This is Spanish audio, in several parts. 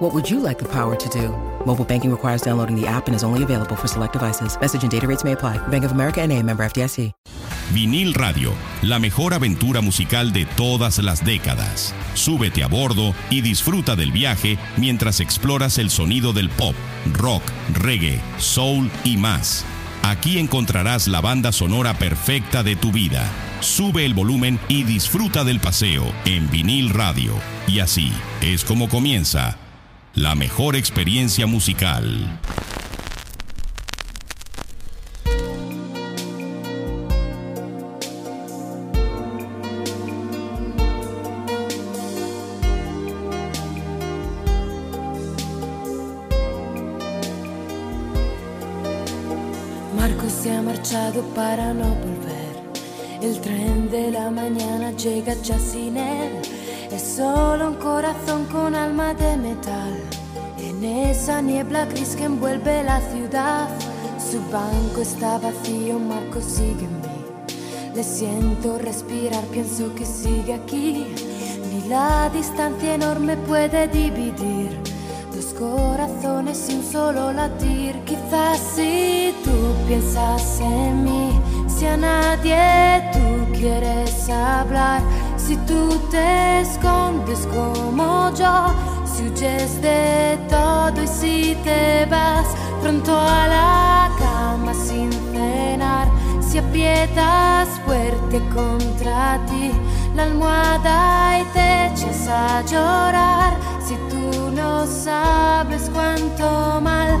What would you like the power to do? Mobile banking requires downloading the app and is only available for select devices. Message and data rates may apply. Bank of America NA, member FDIC. Vinil Radio, la mejor aventura musical de todas las décadas. Súbete a bordo y disfruta del viaje mientras exploras el sonido del pop, rock, reggae, soul y más. Aquí encontrarás la banda sonora perfecta de tu vida. Sube el volumen y disfruta del paseo en vinil radio. Y así es como comienza la mejor experiencia musical. Marco se ha marchado para no volver. El tren de la mañana llega ya sin él. Es solo un corazón con alma de metal. En esa niebla gris que envuelve la ciudad. Su banco está vacío, Marco mí. Le siento respirar, pienso que sigue aquí. Ni la distancia enorme puede dividir dos corazones un solo latir. Quizás si tú piensas en mí, si a nadie tú quieres hablar, si tú te escondes como yo, si huyes de todo y si te vas pronto a la cama sin cenar, si aprietas fuerte contra ti la almohada y te echas a llorar, si tú no sabes cuánto mal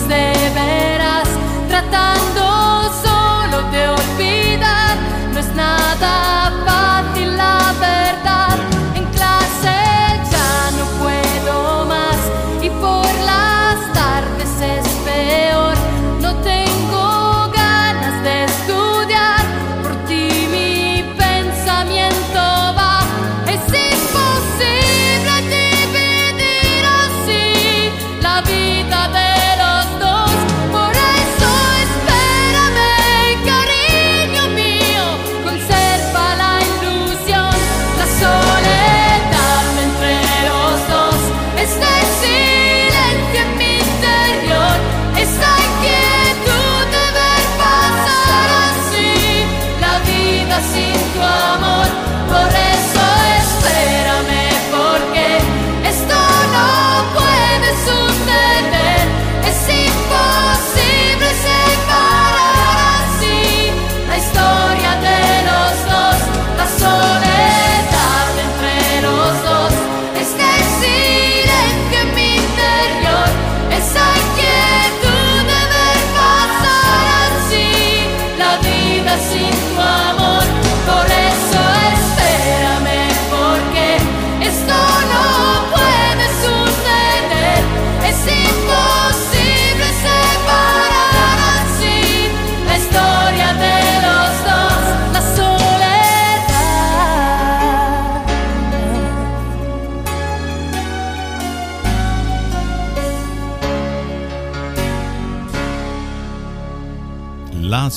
de veras, tratando solo de olvidar, no es nada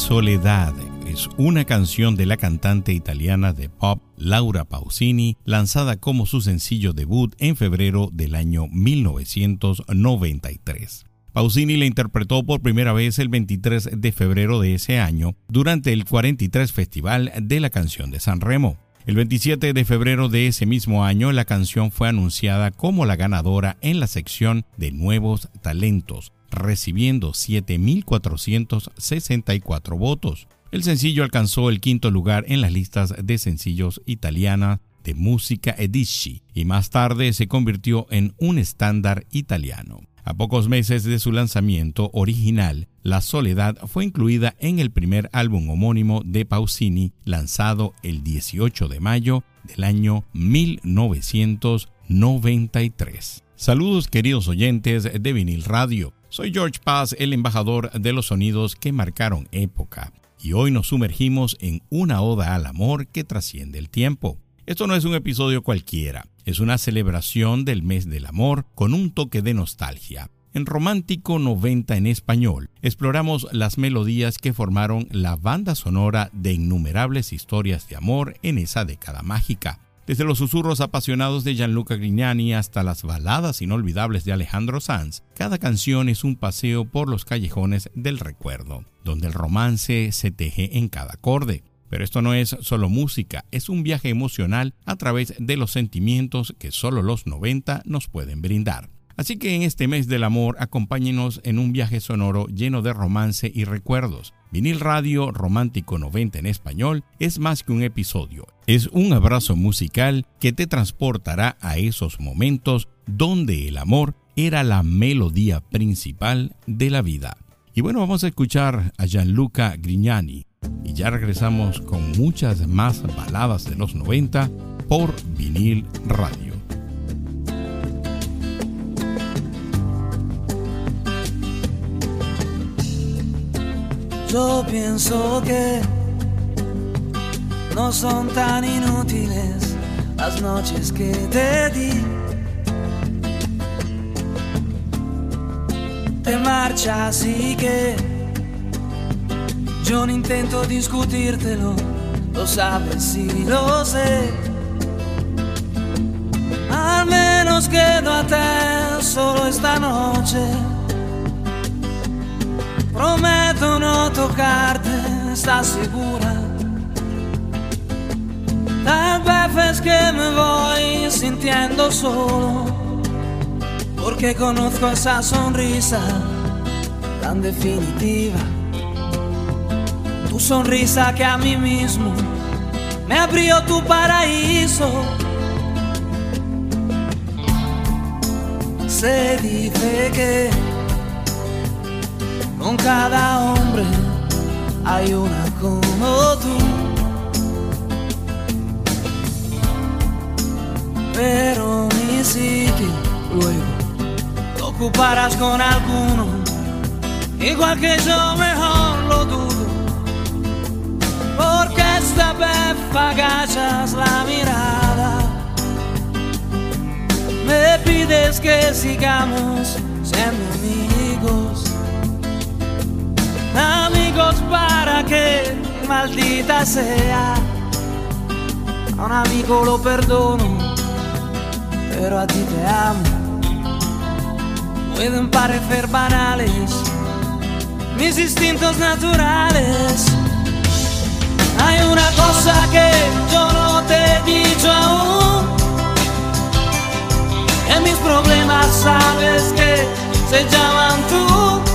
Soledad es una canción de la cantante italiana de pop Laura Pausini, lanzada como su sencillo debut en febrero del año 1993. Pausini la interpretó por primera vez el 23 de febrero de ese año durante el 43 Festival de la Canción de San Remo. El 27 de febrero de ese mismo año, la canción fue anunciada como la ganadora en la sección de Nuevos Talentos, recibiendo 7.464 votos. El sencillo alcanzó el quinto lugar en las listas de sencillos italianas de música Edici y más tarde se convirtió en un estándar italiano. A pocos meses de su lanzamiento original, La Soledad fue incluida en el primer álbum homónimo de Pausini, lanzado el 18 de mayo del año 1993. Saludos queridos oyentes de Vinil Radio. Soy George Paz, el embajador de los sonidos que marcaron época, y hoy nos sumergimos en una oda al amor que trasciende el tiempo. Esto no es un episodio cualquiera, es una celebración del mes del amor con un toque de nostalgia. En Romántico 90 en español, exploramos las melodías que formaron la banda sonora de innumerables historias de amor en esa década mágica. Desde los susurros apasionados de Gianluca Grignani hasta las baladas inolvidables de Alejandro Sanz, cada canción es un paseo por los callejones del recuerdo, donde el romance se teje en cada acorde. Pero esto no es solo música, es un viaje emocional a través de los sentimientos que solo los 90 nos pueden brindar. Así que en este mes del amor acompáñenos en un viaje sonoro lleno de romance y recuerdos. Vinil Radio Romántico 90 en español es más que un episodio, es un abrazo musical que te transportará a esos momentos donde el amor era la melodía principal de la vida. Y bueno, vamos a escuchar a Gianluca Grignani y ya regresamos con muchas más baladas de los 90 por vinil radio. Yo pienso que no son tan inútiles las noches que te di. Te marchas y que yo no intento discutírtelo, lo sabes y lo sé. Al menos quedo a te solo esta noche. Prometo no tocarte, ¿estás segura? Tal vez es que me voy sintiendo solo, porque conozco esa sonrisa tan definitiva tu sonrisa que a mí mismo me abrió tu paraíso. Se dice que con cada hombre hay una como tú. Pero mi sitio luego lo ocuparás con alguno, igual que yo mejor lo dudo porque esta vez agachas la mirada. Me pides que sigamos siendo amigos, amigos para que maldita sea. A un amigo lo perdono, pero a ti te amo. Pueden parecer banales mis instintos naturales hay una cosa que yo no te he dicho aún. En mis problemas sabes que se llaman tú.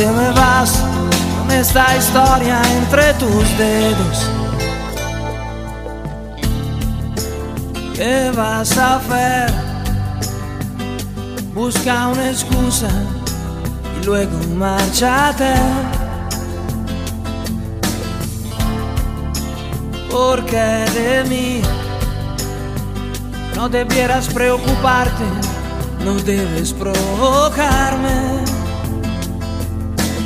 Te me vas con esta historia entre tus dedos. ¿Qué vas a hacer? Busca una excusa y luego márchate. porque de mí no debieras preocuparte, no debes provocarme.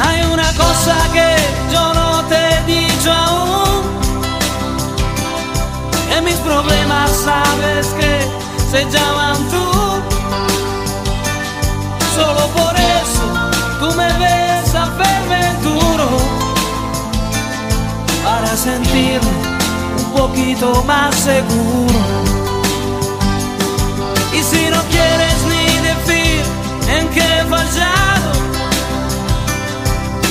Hay una cosa que yo no te he dicho aún, que mis problemas sabes que se llaman tú. Solo por eso tú me ves a verme duro, para sentirme un poquito más seguro. Y si no quieres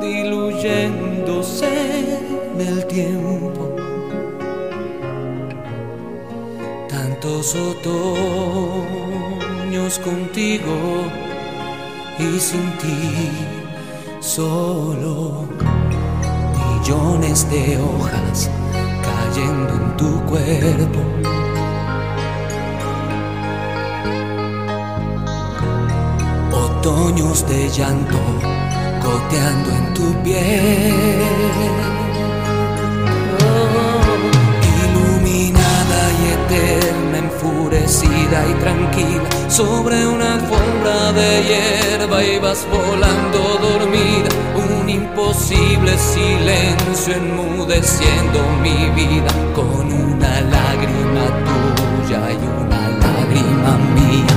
Diluyéndose en el tiempo. Tantos otoños contigo y sin ti solo millones de hojas cayendo en tu cuerpo. Otoños de llanto goteando en tu piel. Iluminada y eterna, enfurecida y tranquila, sobre una alfombra de hierba ibas volando dormida, un imposible silencio enmudeciendo mi vida, con una lágrima tuya y una lágrima mía.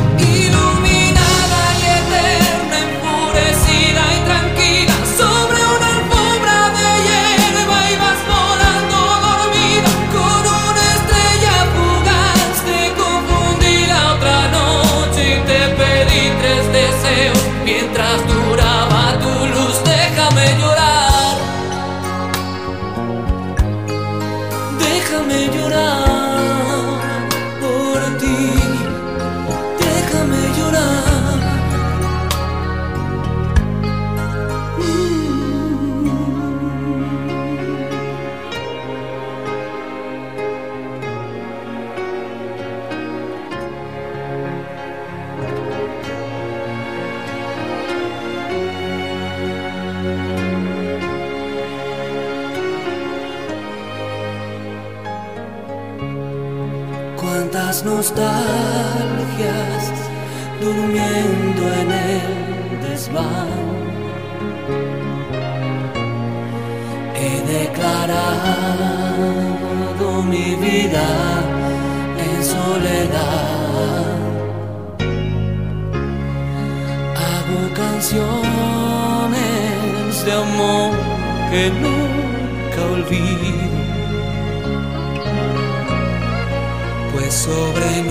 En soledad. Hago canciones de amor que nunca olvido pues sobre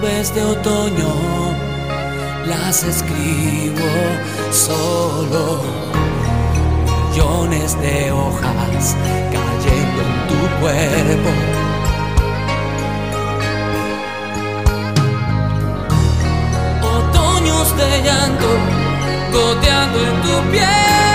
nubes de otoño las escribo solo. Millones de hojas cayendo en tu cuerpo. Otoños de llanto goteando en tu piel.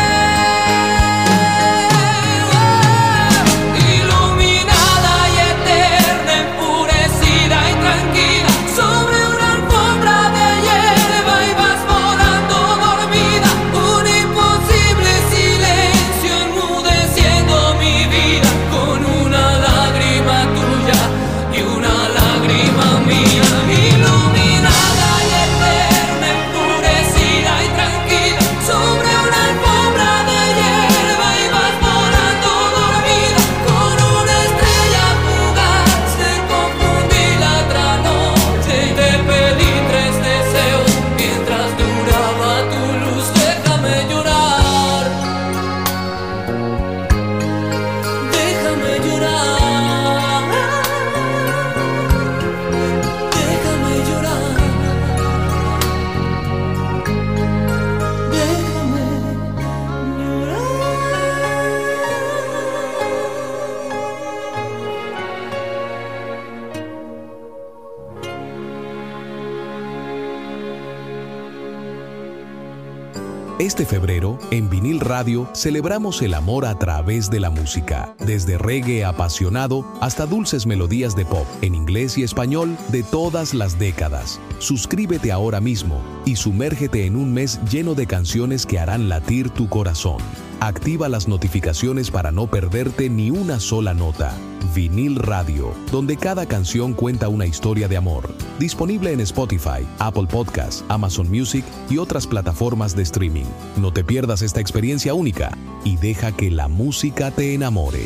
Radio, celebramos el amor a través de la música, desde reggae apasionado hasta dulces melodías de pop, en inglés y español, de todas las décadas. Suscríbete ahora mismo y sumérgete en un mes lleno de canciones que harán latir tu corazón. Activa las notificaciones para no perderte ni una sola nota. Vinil Radio, donde cada canción cuenta una historia de amor. Disponible en Spotify, Apple Podcasts, Amazon Music y otras plataformas de streaming. No te pierdas esta experiencia única y deja que la música te enamore.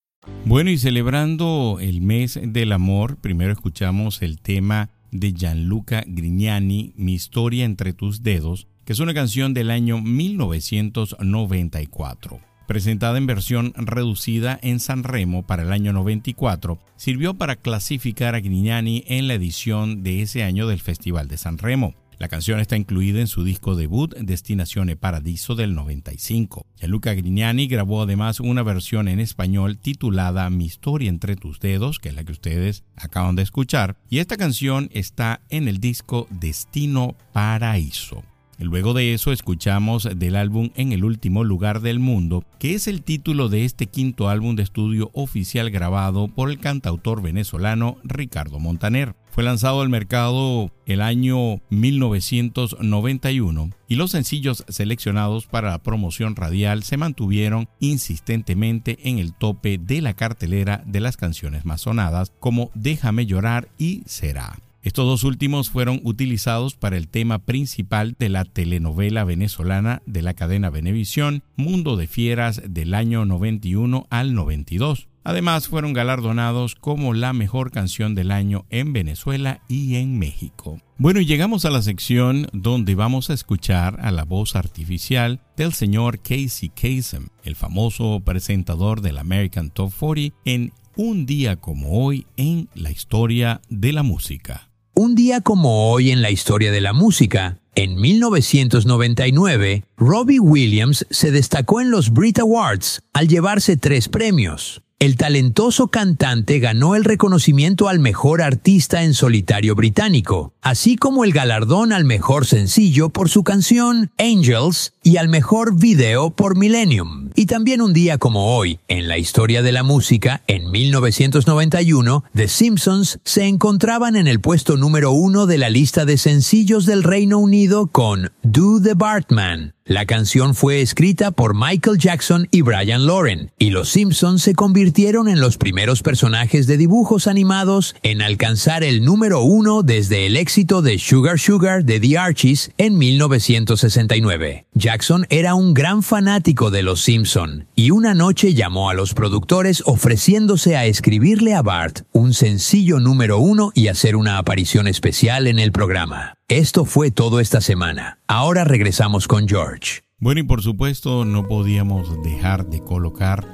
Bueno, y celebrando el mes del amor, primero escuchamos el tema de Gianluca Grignani, Mi historia entre tus dedos, que es una canción del año 1994. Presentada en versión reducida en San Remo para el año 94, sirvió para clasificar a Grignani en la edición de ese año del Festival de San Remo. La canción está incluida en su disco debut Destinazione Paradiso del 95. Luca Grignani grabó además una versión en español titulada Mi historia entre tus dedos, que es la que ustedes acaban de escuchar, y esta canción está en el disco Destino Paraíso. Luego de eso escuchamos del álbum En el último lugar del mundo, que es el título de este quinto álbum de estudio oficial grabado por el cantautor venezolano Ricardo Montaner. Fue lanzado al mercado el año 1991 y los sencillos seleccionados para la promoción radial se mantuvieron insistentemente en el tope de la cartelera de las canciones más sonadas como Déjame llorar y Será. Estos dos últimos fueron utilizados para el tema principal de la telenovela venezolana de la cadena Venevisión, Mundo de Fieras del año 91 al 92. Además fueron galardonados como la mejor canción del año en Venezuela y en México. Bueno, y llegamos a la sección donde vamos a escuchar a la voz artificial del señor Casey Kasem, el famoso presentador del American Top 40 en Un día como hoy en la historia de la música. Un día como hoy en la historia de la música, en 1999, Robbie Williams se destacó en los Brit Awards al llevarse tres premios. El talentoso cantante ganó el reconocimiento al mejor artista en solitario británico, así como el galardón al mejor sencillo por su canción Angels y al mejor video por Millennium. Y también un día como hoy, en la historia de la música, en 1991, The Simpsons se encontraban en el puesto número uno de la lista de sencillos del Reino Unido con Do the Bartman. La canción fue escrita por Michael Jackson y Brian Loren, y los Simpsons se convirtieron en los primeros personajes de dibujos animados en alcanzar el número uno desde el éxito de Sugar Sugar de The Archies en 1969. Jackson era un gran fanático de los Simpson, y una noche llamó a los productores ofreciéndose a escribirle a Bart un sencillo número uno y hacer una aparición especial en el programa. Esto fue todo esta semana. Ahora regresamos con George. Bueno, y por supuesto no podíamos dejar de colocar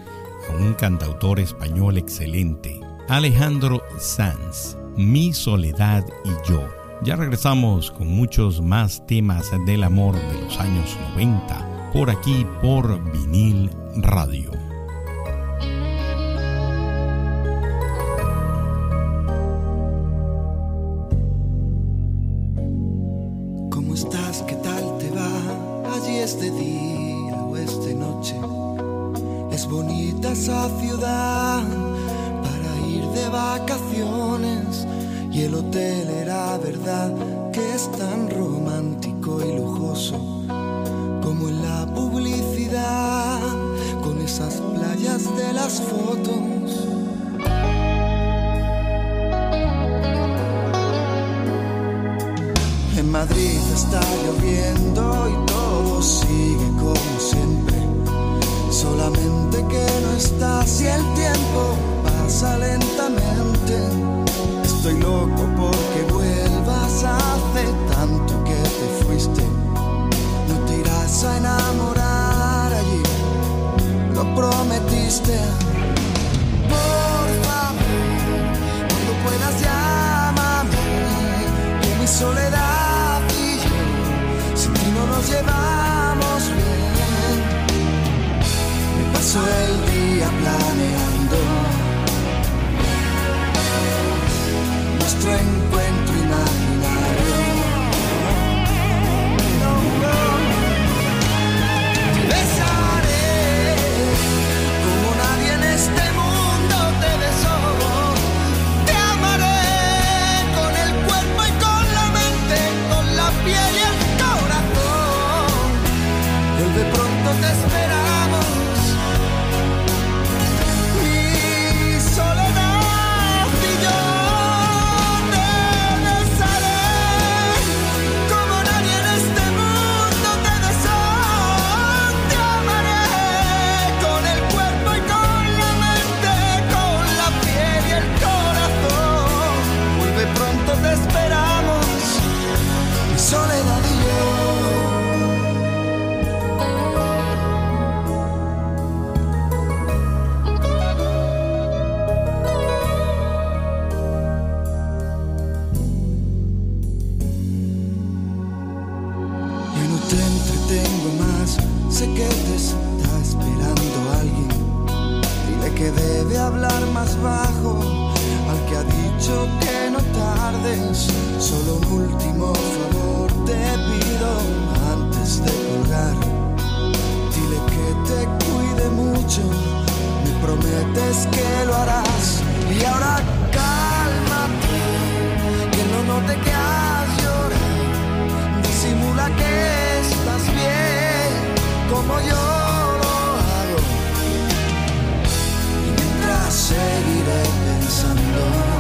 a un cantautor español excelente, Alejandro Sanz, Mi soledad y yo. Ya regresamos con muchos más temas del amor de los años 90, por aquí por vinil radio. ciudad para ir de vacaciones y el hotel era verdad que es tan romántico y lujoso como en la publicidad con esas playas de las fotos. En Madrid está lloviendo y todo sigue como siempre Solamente que no estás y el tiempo pasa lentamente. Estoy loco porque vuelvas hace tanto que te fuiste. No te irás a enamorar allí, lo prometiste. Por favor, cuando puedas llámame, que mi soledad y yo, sin ti no nos llevamos bien paso el día planeando nuestro tengo más, sé que te está esperando alguien. Dile que debe hablar más bajo al que ha dicho que no tardes. Solo un último favor te pido antes de colgar. Dile que te cuide mucho, me prometes que lo harás. Y ahora cálmate, que no note que has llorado. Disimula que este mundo.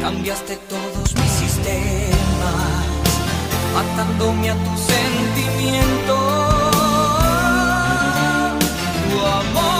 Cambiaste todos mis sistemas, atándome a tu sentimiento. ¿Te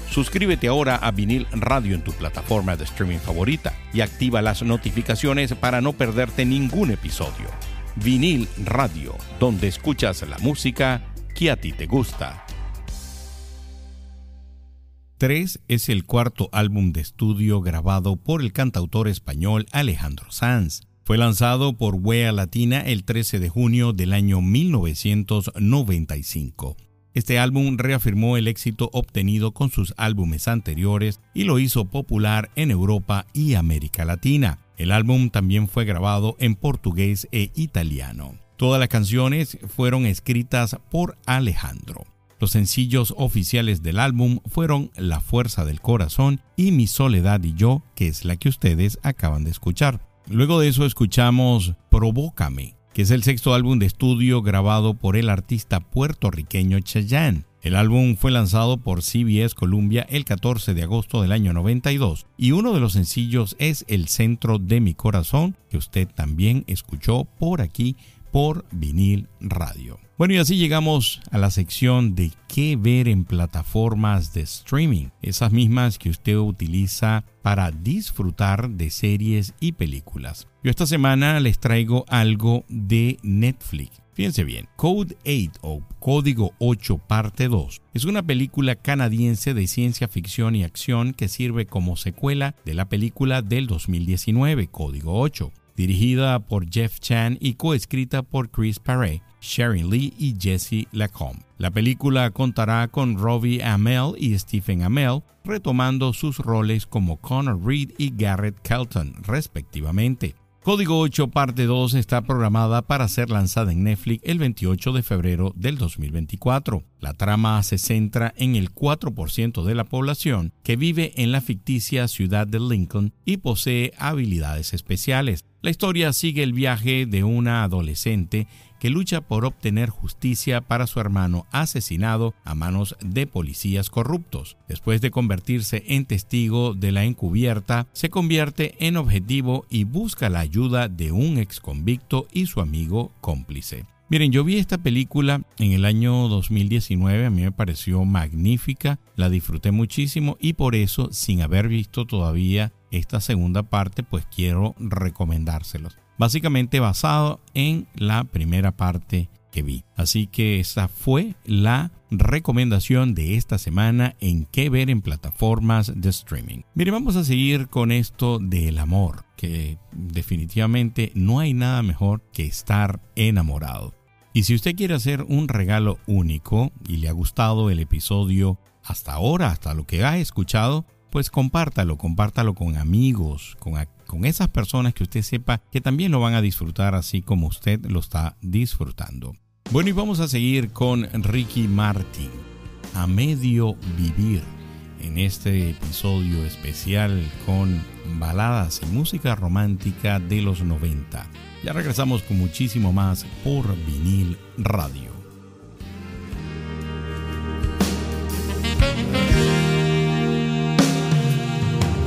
Suscríbete ahora a Vinil Radio en tu plataforma de streaming favorita y activa las notificaciones para no perderte ningún episodio. Vinil Radio, donde escuchas la música que a ti te gusta. 3 es el cuarto álbum de estudio grabado por el cantautor español Alejandro Sanz. Fue lanzado por Wea Latina el 13 de junio del año 1995. Este álbum reafirmó el éxito obtenido con sus álbumes anteriores y lo hizo popular en Europa y América Latina. El álbum también fue grabado en portugués e italiano. Todas las canciones fueron escritas por Alejandro. Los sencillos oficiales del álbum fueron La Fuerza del Corazón y Mi Soledad y Yo, que es la que ustedes acaban de escuchar. Luego de eso escuchamos Provócame, que es el sexto álbum de estudio grabado por el artista puertorriqueño Chayanne. El álbum fue lanzado por CBS Columbia el 14 de agosto del año 92 y uno de los sencillos es El centro de mi corazón, que usted también escuchó por aquí por vinil radio. Bueno, y así llegamos a la sección de qué ver en plataformas de streaming, esas mismas que usted utiliza para disfrutar de series y películas. Yo esta semana les traigo algo de Netflix. Fíjense bien, Code 8 o Código 8 Parte 2 es una película canadiense de ciencia ficción y acción que sirve como secuela de la película del 2019, Código 8 dirigida por Jeff Chan y coescrita por Chris Paré, Sharon Lee y Jesse Lacombe. La película contará con Robbie Amell y Stephen Amell, retomando sus roles como Connor Reed y Garrett Kelton, respectivamente. Código 8 parte 2 está programada para ser lanzada en Netflix el 28 de febrero del 2024. La trama se centra en el 4% de la población que vive en la ficticia ciudad de Lincoln y posee habilidades especiales. La historia sigue el viaje de una adolescente que lucha por obtener justicia para su hermano asesinado a manos de policías corruptos. Después de convertirse en testigo de la encubierta, se convierte en objetivo y busca la ayuda de un ex convicto y su amigo cómplice. Miren, yo vi esta película en el año 2019, a mí me pareció magnífica, la disfruté muchísimo y por eso, sin haber visto todavía esta segunda parte, pues quiero recomendárselos básicamente basado en la primera parte que vi. Así que esa fue la recomendación de esta semana en qué ver en plataformas de streaming. Mire, vamos a seguir con esto del amor, que definitivamente no hay nada mejor que estar enamorado. Y si usted quiere hacer un regalo único y le ha gustado el episodio hasta ahora, hasta lo que ha escuchado, pues compártalo, compártalo con amigos, con, con esas personas que usted sepa que también lo van a disfrutar así como usted lo está disfrutando. Bueno, y vamos a seguir con Ricky Martin, a medio vivir, en este episodio especial con baladas y música romántica de los 90. Ya regresamos con muchísimo más por vinil radio.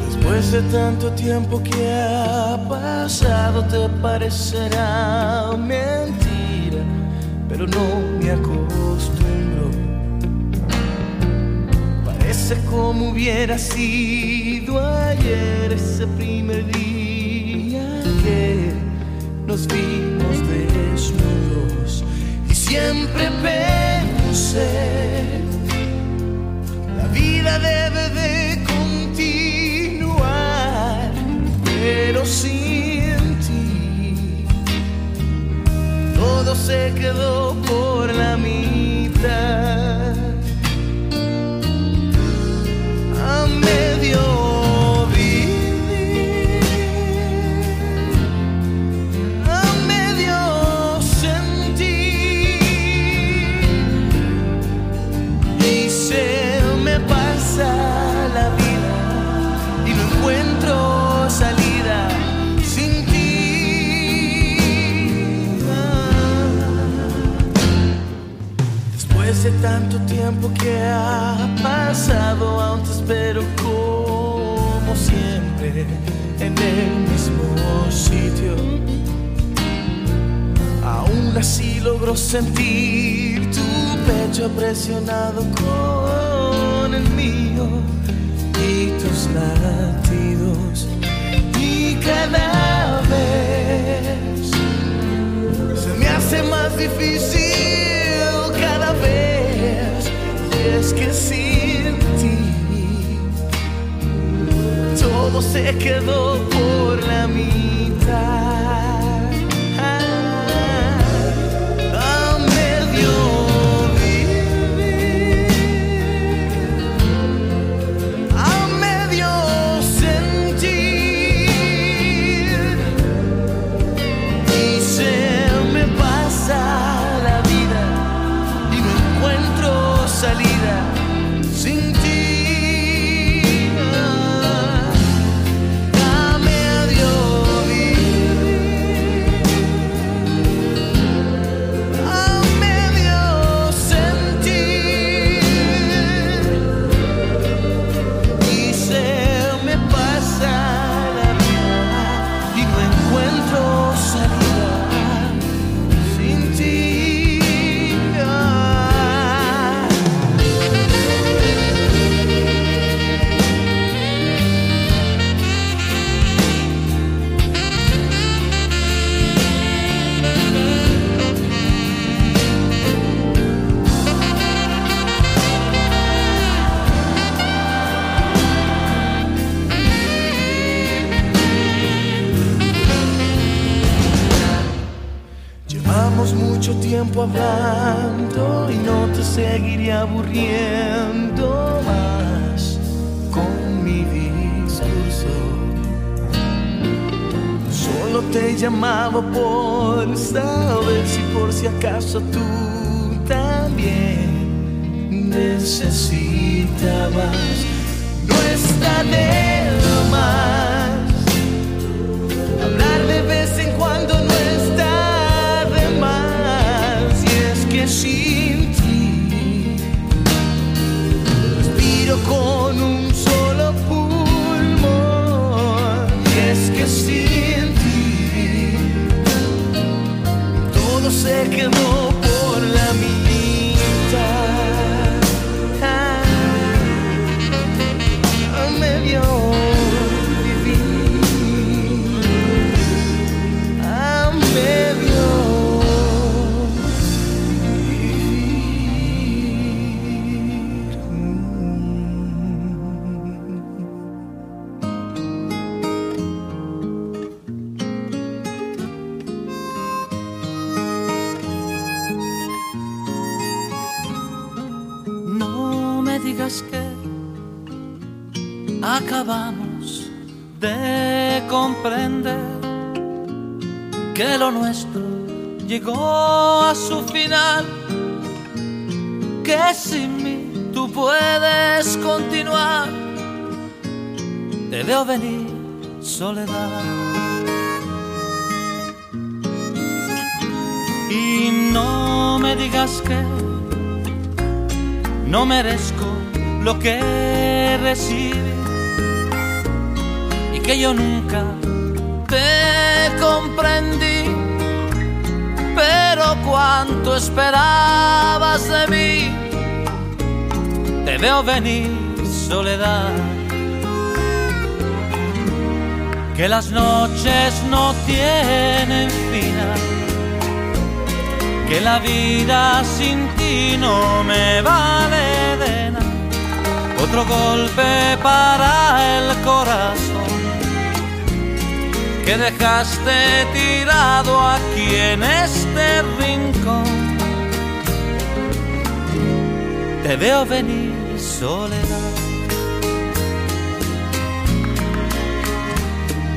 Después de tanto tiempo que ha pasado te parecerá mentira, pero no me acostumbro. Parece como hubiera sido ayer ese primer día que nos vimos desnudos y siempre pensé la vida debe de pero sin ti todo se quedó por la mitad. Tiempo que ha pasado, aún te espero como siempre en el mismo sitio. Aún así logro sentir tu pecho presionado con el mío y tus latidos. Y cada vez se me hace más difícil es que sin ti todo se quedó por la mitad. Por saber si por si acaso tú Te veo venir, soledad. Y no me digas que no merezco lo que recibí y que yo nunca te comprendí. Pero cuánto esperabas de mí, te veo venir, soledad. Que las noches no tienen final que la vida sin ti no me vale de nada. Otro golpe para el corazón que dejaste tirado aquí en este rincón. Te veo venir soledad.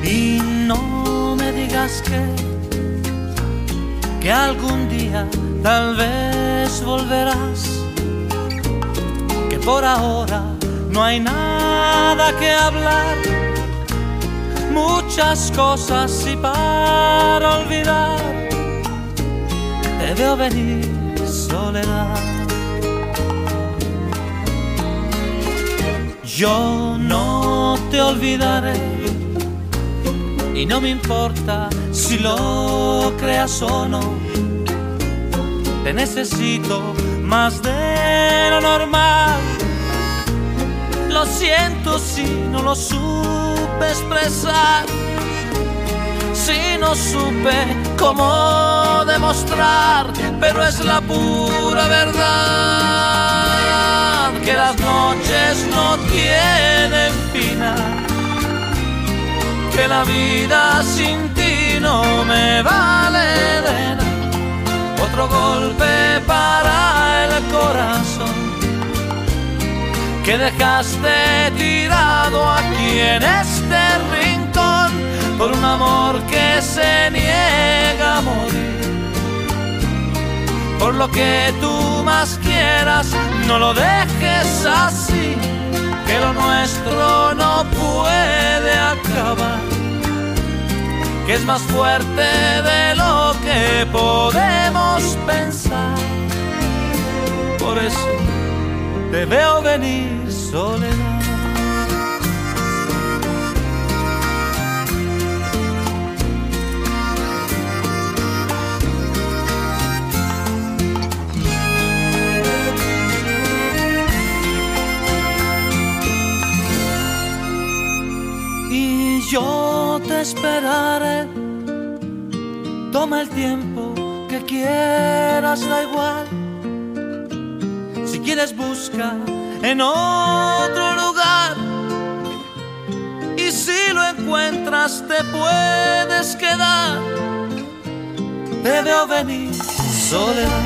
Y no me digas que que algún día tal vez volverás, que por ahora no hay nada que hablar, muchas cosas y para olvidar, te venir soledad. Yo no te olvidaré y no me importa si lo creas o no. Te necesito más de lo normal. Lo siento si no lo supe expresar. Si no supe cómo demostrar, pero es la pura verdad que las noches no tienen final que la vida sin ti no me vale de nada. Otro golpe para el corazón que dejaste tirado aquí en este rincón por un amor que se niega a morir. Por lo que tú más quieras, no lo dejes así que lo nuestro no puede acabar, que es más fuerte de lo que podemos pensar. Por eso te veo venir soledad. Yo te esperaré. Toma el tiempo que quieras, da igual. Si quieres busca en otro lugar. Y si lo encuentras te puedes quedar. te veo venir, soledad.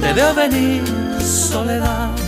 Te veo venir, soledad.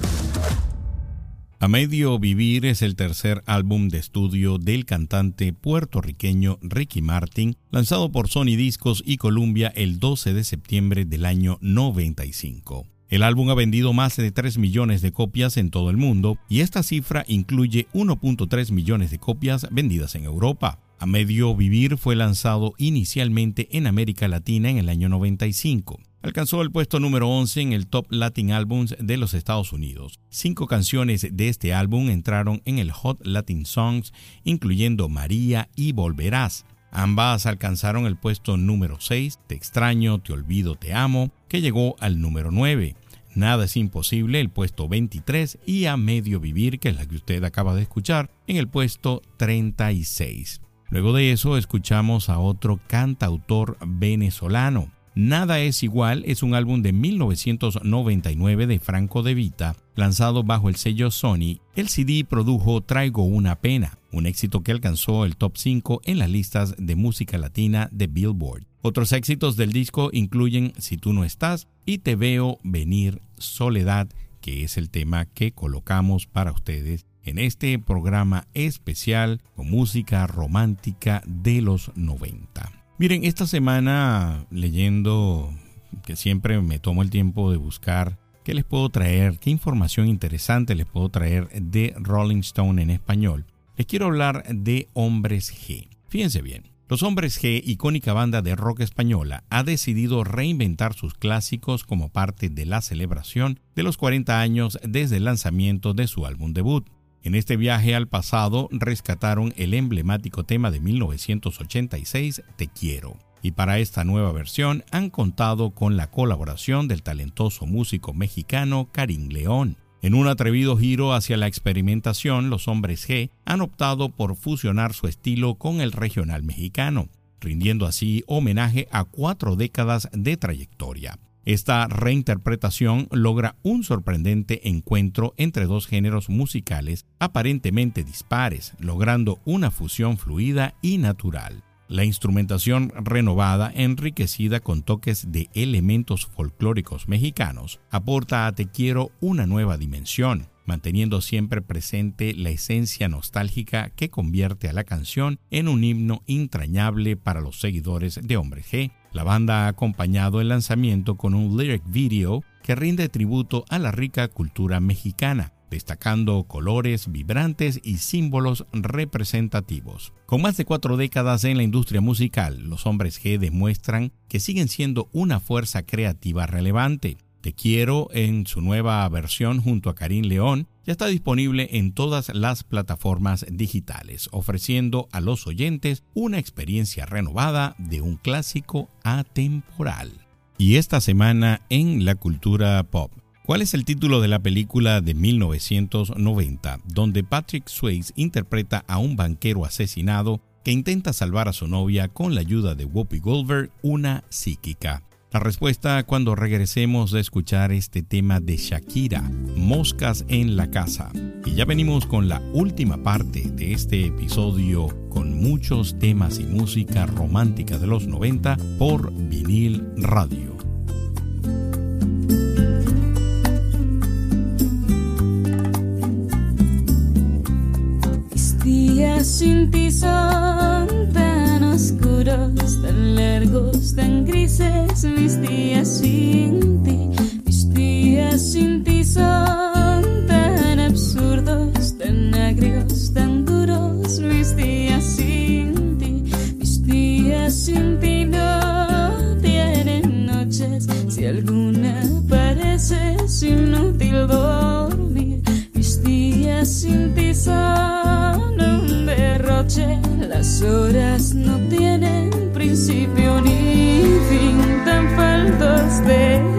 A Medio Vivir es el tercer álbum de estudio del cantante puertorriqueño Ricky Martin, lanzado por Sony Discos y Columbia el 12 de septiembre del año 95. El álbum ha vendido más de 3 millones de copias en todo el mundo y esta cifra incluye 1.3 millones de copias vendidas en Europa. A Medio Vivir fue lanzado inicialmente en América Latina en el año 95. Alcanzó el puesto número 11 en el Top Latin Albums de los Estados Unidos. Cinco canciones de este álbum entraron en el Hot Latin Songs, incluyendo María y Volverás. Ambas alcanzaron el puesto número 6, Te extraño, te olvido, te amo, que llegó al número 9. Nada es imposible, el puesto 23, y A Medio Vivir, que es la que usted acaba de escuchar, en el puesto 36. Luego de eso escuchamos a otro cantautor venezolano, Nada es igual es un álbum de 1999 de Franco De Vita, lanzado bajo el sello Sony. El CD produjo Traigo una pena, un éxito que alcanzó el top 5 en las listas de música latina de Billboard. Otros éxitos del disco incluyen Si tú no estás y Te veo venir Soledad, que es el tema que colocamos para ustedes en este programa especial con música romántica de los 90. Miren, esta semana leyendo, que siempre me tomo el tiempo de buscar qué les puedo traer, qué información interesante les puedo traer de Rolling Stone en español, les quiero hablar de Hombres G. Fíjense bien. Los Hombres G, icónica banda de rock española, ha decidido reinventar sus clásicos como parte de la celebración de los 40 años desde el lanzamiento de su álbum debut. En este viaje al pasado rescataron el emblemático tema de 1986, Te quiero. Y para esta nueva versión han contado con la colaboración del talentoso músico mexicano Karim León. En un atrevido giro hacia la experimentación, los hombres G han optado por fusionar su estilo con el regional mexicano, rindiendo así homenaje a cuatro décadas de trayectoria. Esta reinterpretación logra un sorprendente encuentro entre dos géneros musicales aparentemente dispares, logrando una fusión fluida y natural. La instrumentación renovada, enriquecida con toques de elementos folclóricos mexicanos, aporta a Te Quiero una nueva dimensión, manteniendo siempre presente la esencia nostálgica que convierte a la canción en un himno entrañable para los seguidores de Hombre G. La banda ha acompañado el lanzamiento con un lyric video que rinde tributo a la rica cultura mexicana, destacando colores vibrantes y símbolos representativos. Con más de cuatro décadas en la industria musical, los hombres G demuestran que siguen siendo una fuerza creativa relevante. Te quiero en su nueva versión junto a Karim León ya está disponible en todas las plataformas digitales, ofreciendo a los oyentes una experiencia renovada de un clásico atemporal. Y esta semana en la cultura pop. ¿Cuál es el título de la película de 1990, donde Patrick Swayze interpreta a un banquero asesinado que intenta salvar a su novia con la ayuda de Whoopi Goldberg, una psíquica? La respuesta cuando regresemos de escuchar este tema de Shakira, Moscas en la Casa. Y ya venimos con la última parte de este episodio con muchos temas y música romántica de los 90 por vinil radio. sin ti oscuros, tan largos, tan grises, mis días sin ti, mis días sin ti son tan absurdos, tan agrios, tan duros, mis días sin ti, mis días sin ti no tienen noches, si alguna parece inútil dormir, mis días sin ti son un derroche, las horas no space.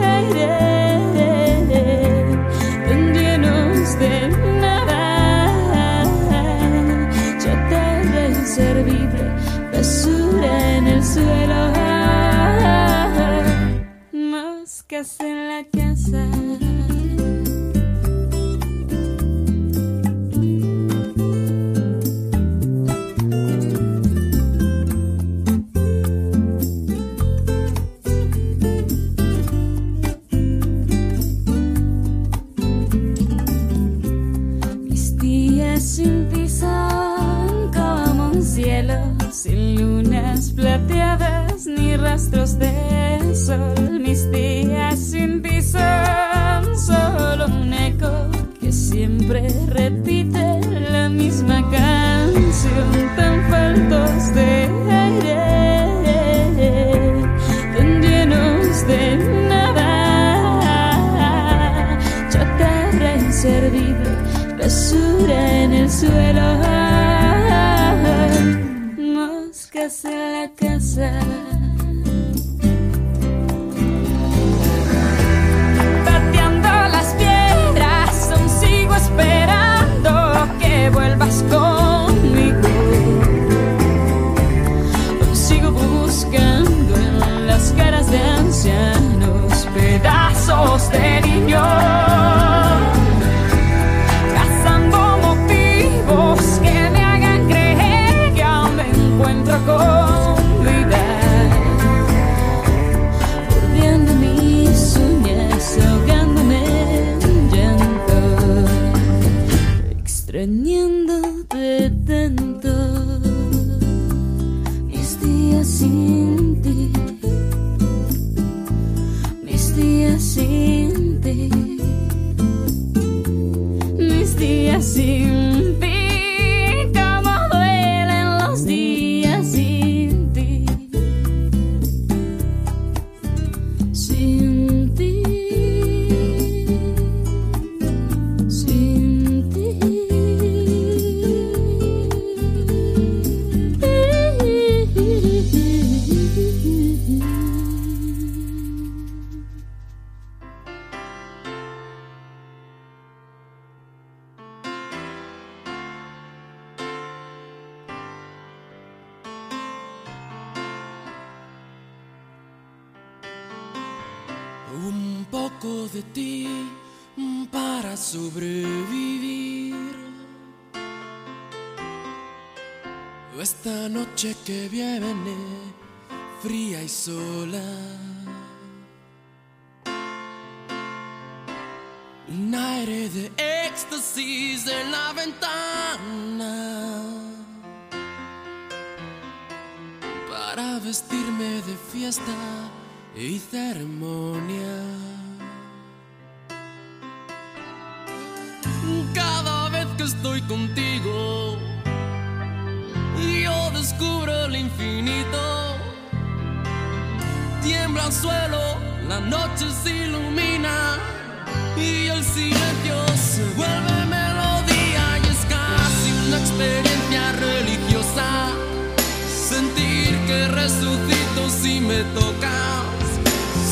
resucito si me tocas.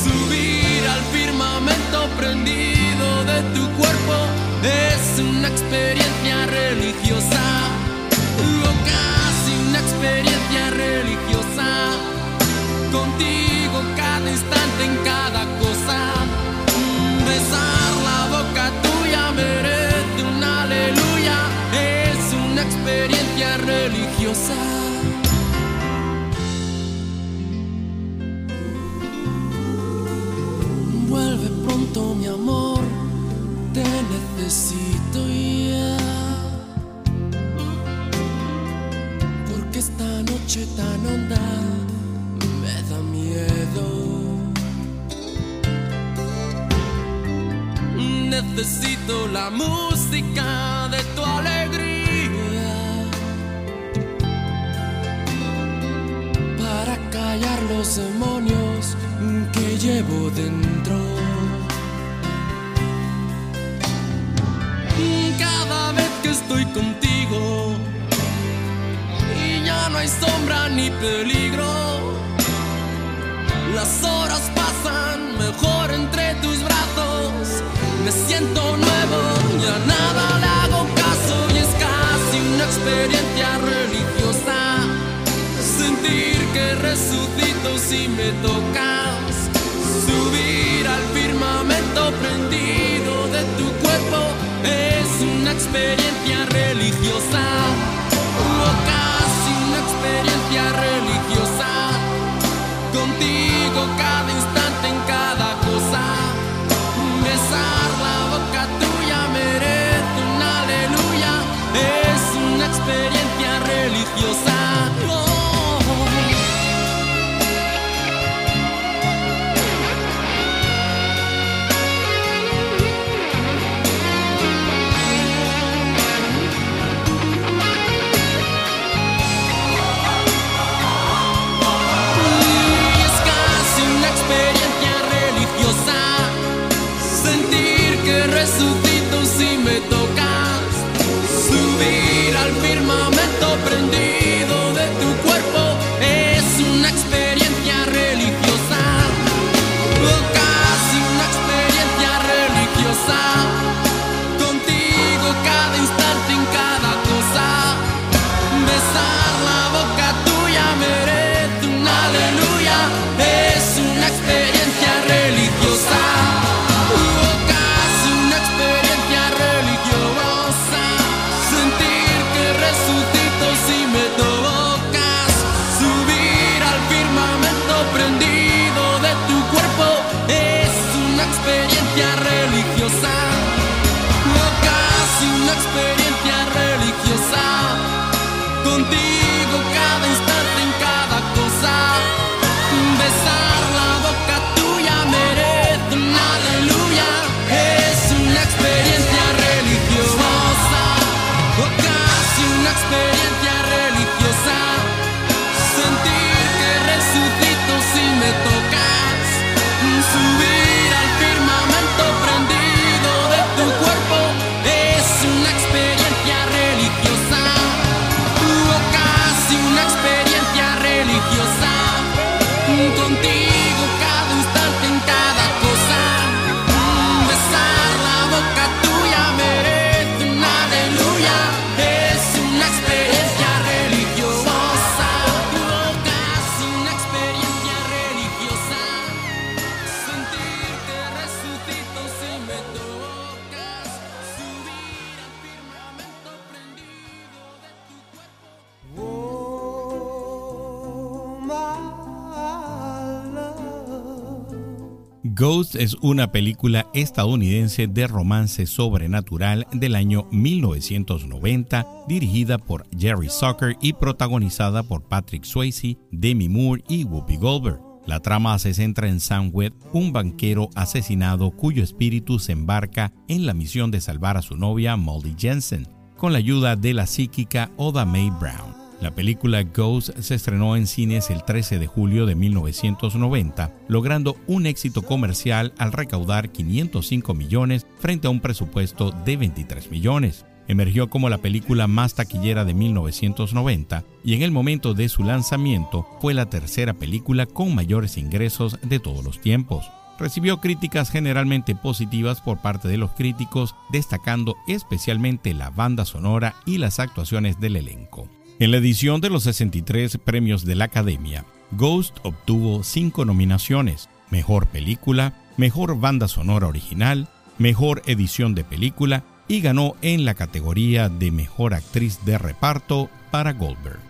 Subir al firmamento prendido de tu cuerpo es una experiencia religiosa. Casi una experiencia religiosa. Contigo cada instante en cada necesito la música de tu alegría para callar los demonios que llevo dentro. Cada vez que estoy contigo y ya no hay sombra ni peligro, las horas pasan mejor entre tus brazos. Me siento nuevo, ya nada le hago caso y es casi una experiencia religiosa. Sentir que resucito si me tocas, subir al firmamento prendido de tu cuerpo es una experiencia religiosa. O casi una experiencia religiosa. Ghost es una película estadounidense de romance sobrenatural del año 1990, dirigida por Jerry Zucker y protagonizada por Patrick Swayze, Demi Moore y Whoopi Goldberg. La trama se centra en Sam Webb, un banquero asesinado cuyo espíritu se embarca en la misión de salvar a su novia Molly Jensen, con la ayuda de la psíquica Oda Mae Brown. La película Ghost se estrenó en cines el 13 de julio de 1990, logrando un éxito comercial al recaudar 505 millones frente a un presupuesto de 23 millones. Emergió como la película más taquillera de 1990 y en el momento de su lanzamiento fue la tercera película con mayores ingresos de todos los tiempos. Recibió críticas generalmente positivas por parte de los críticos, destacando especialmente la banda sonora y las actuaciones del elenco. En la edición de los 63 premios de la Academia, Ghost obtuvo cinco nominaciones: Mejor Película, Mejor Banda Sonora Original, Mejor Edición de Película y ganó en la categoría de Mejor Actriz de Reparto para Goldberg.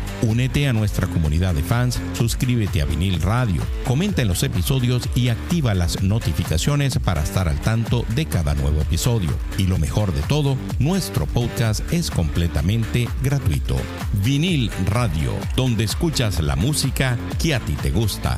Únete a nuestra comunidad de fans, suscríbete a Vinil Radio, comenta en los episodios y activa las notificaciones para estar al tanto de cada nuevo episodio. Y lo mejor de todo, nuestro podcast es completamente gratuito. Vinil Radio, donde escuchas la música que a ti te gusta.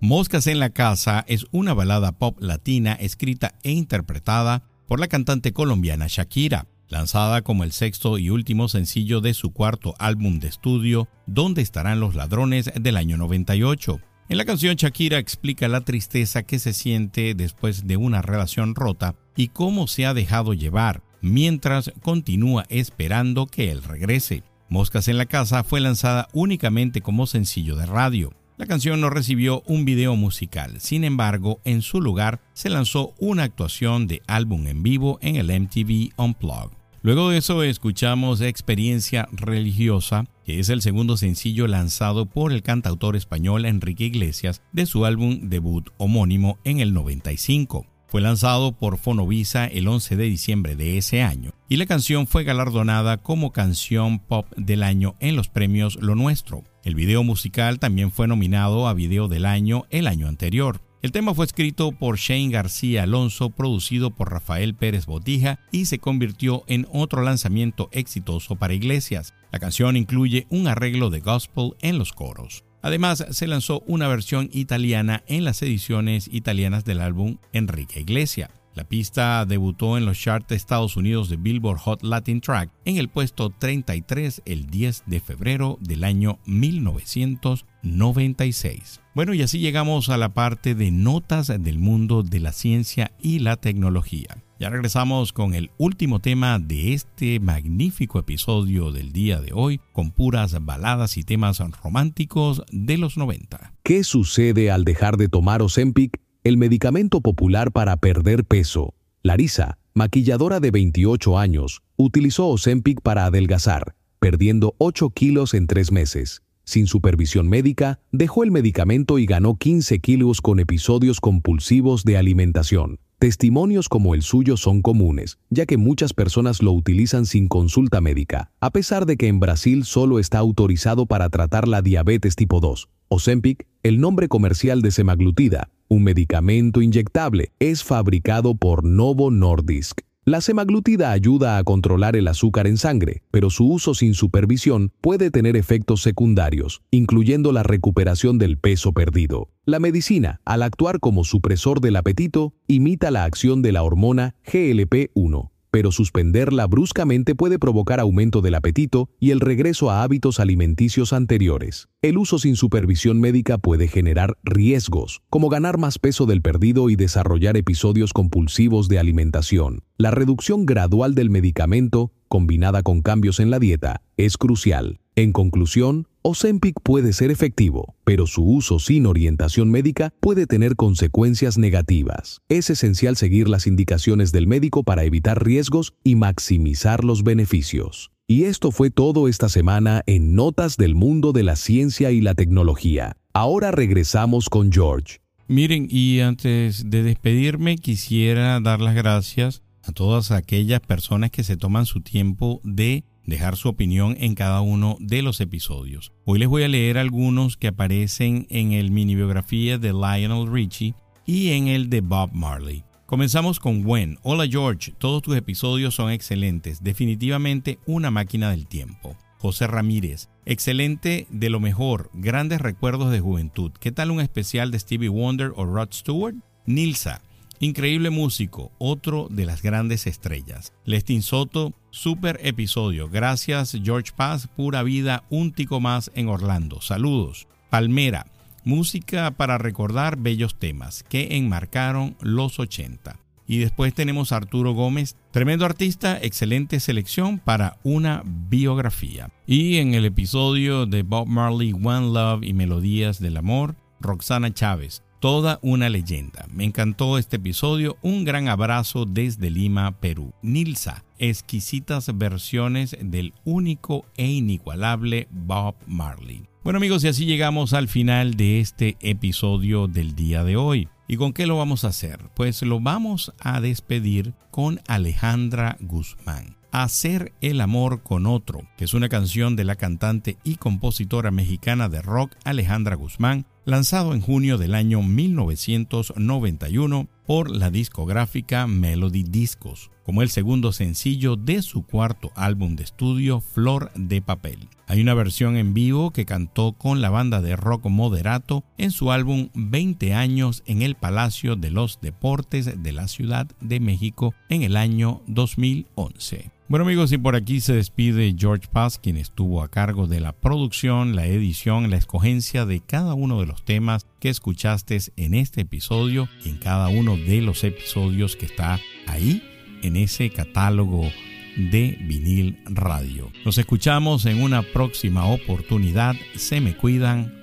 Moscas en la Casa es una balada pop latina escrita e interpretada por la cantante colombiana Shakira lanzada como el sexto y último sencillo de su cuarto álbum de estudio, ¿Dónde estarán los ladrones? del año 98. En la canción Shakira explica la tristeza que se siente después de una relación rota y cómo se ha dejado llevar, mientras continúa esperando que él regrese. Moscas en la Casa fue lanzada únicamente como sencillo de radio. La canción no recibió un video musical, sin embargo, en su lugar se lanzó una actuación de álbum en vivo en el MTV Unplugged. Luego de eso escuchamos Experiencia Religiosa, que es el segundo sencillo lanzado por el cantautor español Enrique Iglesias de su álbum debut homónimo en el 95. Fue lanzado por Fonovisa el 11 de diciembre de ese año y la canción fue galardonada como canción pop del año en los premios Lo Nuestro. El video musical también fue nominado a Video del Año el año anterior. El tema fue escrito por Shane García Alonso, producido por Rafael Pérez Botija y se convirtió en otro lanzamiento exitoso para Iglesias. La canción incluye un arreglo de gospel en los coros. Además, se lanzó una versión italiana en las ediciones italianas del álbum Enrique Iglesia. La pista debutó en los charts de Estados Unidos de Billboard Hot Latin Track en el puesto 33 el 10 de febrero del año 1996. Bueno, y así llegamos a la parte de notas del mundo de la ciencia y la tecnología. Ya regresamos con el último tema de este magnífico episodio del día de hoy, con puras baladas y temas románticos de los 90. ¿Qué sucede al dejar de tomar Ozempic el medicamento popular para perder peso. Larisa, maquilladora de 28 años, utilizó Ozempic para adelgazar, perdiendo 8 kilos en 3 meses. Sin supervisión médica, dejó el medicamento y ganó 15 kilos con episodios compulsivos de alimentación. Testimonios como el suyo son comunes, ya que muchas personas lo utilizan sin consulta médica, a pesar de que en Brasil solo está autorizado para tratar la diabetes tipo 2. Ozempic, el nombre comercial de semaglutida, un medicamento inyectable, es fabricado por Novo Nordisk. La semaglutida ayuda a controlar el azúcar en sangre, pero su uso sin supervisión puede tener efectos secundarios, incluyendo la recuperación del peso perdido. La medicina, al actuar como supresor del apetito, imita la acción de la hormona GLP-1, pero suspenderla bruscamente puede provocar aumento del apetito y el regreso a hábitos alimenticios anteriores. El uso sin supervisión médica puede generar riesgos, como ganar más peso del perdido y desarrollar episodios compulsivos de alimentación. La reducción gradual del medicamento, combinada con cambios en la dieta, es crucial. En conclusión, Ozempic puede ser efectivo, pero su uso sin orientación médica puede tener consecuencias negativas. Es esencial seguir las indicaciones del médico para evitar riesgos y maximizar los beneficios. Y esto fue todo esta semana en Notas del Mundo de la Ciencia y la Tecnología. Ahora regresamos con George. Miren, y antes de despedirme quisiera dar las gracias a todas aquellas personas que se toman su tiempo de dejar su opinión en cada uno de los episodios. Hoy les voy a leer algunos que aparecen en el mini biografía de Lionel Richie y en el de Bob Marley. Comenzamos con Gwen. Hola George, todos tus episodios son excelentes, definitivamente una máquina del tiempo. José Ramírez, excelente de lo mejor, grandes recuerdos de juventud. ¿Qué tal un especial de Stevie Wonder o Rod Stewart? Nilsa, Increíble músico, otro de las grandes estrellas. Lestin Soto, super episodio. Gracias George Paz, pura vida, un tico más en Orlando. Saludos. Palmera, música para recordar bellos temas que enmarcaron los 80. Y después tenemos Arturo Gómez, tremendo artista, excelente selección para una biografía. Y en el episodio de Bob Marley, One Love y Melodías del Amor, Roxana Chávez, toda una leyenda. Me encantó este episodio. Un gran abrazo desde Lima, Perú. Nilsa, exquisitas versiones del único e inigualable Bob Marley. Bueno amigos, y así llegamos al final de este episodio del día de hoy. ¿Y con qué lo vamos a hacer? Pues lo vamos a despedir con Alejandra Guzmán. Hacer el amor con otro, que es una canción de la cantante y compositora mexicana de rock Alejandra Guzmán, lanzado en junio del año 1991 por la discográfica Melody Discos, como el segundo sencillo de su cuarto álbum de estudio Flor de Papel. Hay una versión en vivo que cantó con la banda de rock moderato en su álbum 20 años en el Palacio de los Deportes de la Ciudad de México en el año 2011. Bueno amigos, y por aquí se despide George Paz, quien estuvo a cargo de la producción, la edición, la escogencia de cada uno de los temas que escuchaste en este episodio y en cada uno de los episodios que está ahí en ese catálogo de vinil radio. Nos escuchamos en una próxima oportunidad. Se me cuidan.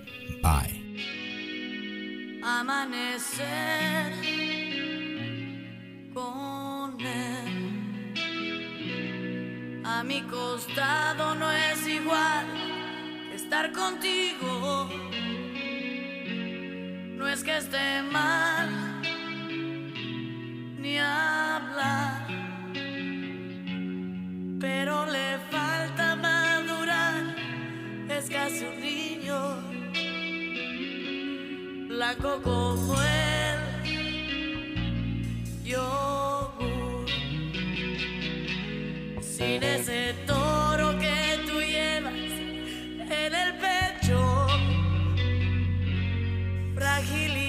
Bye. Amanecer A mi costado no es igual estar contigo. No es que esté mal ni hablar, pero le falta madurar. Es casi un niño, blanco como él. Yo sin ese toro Fragilidad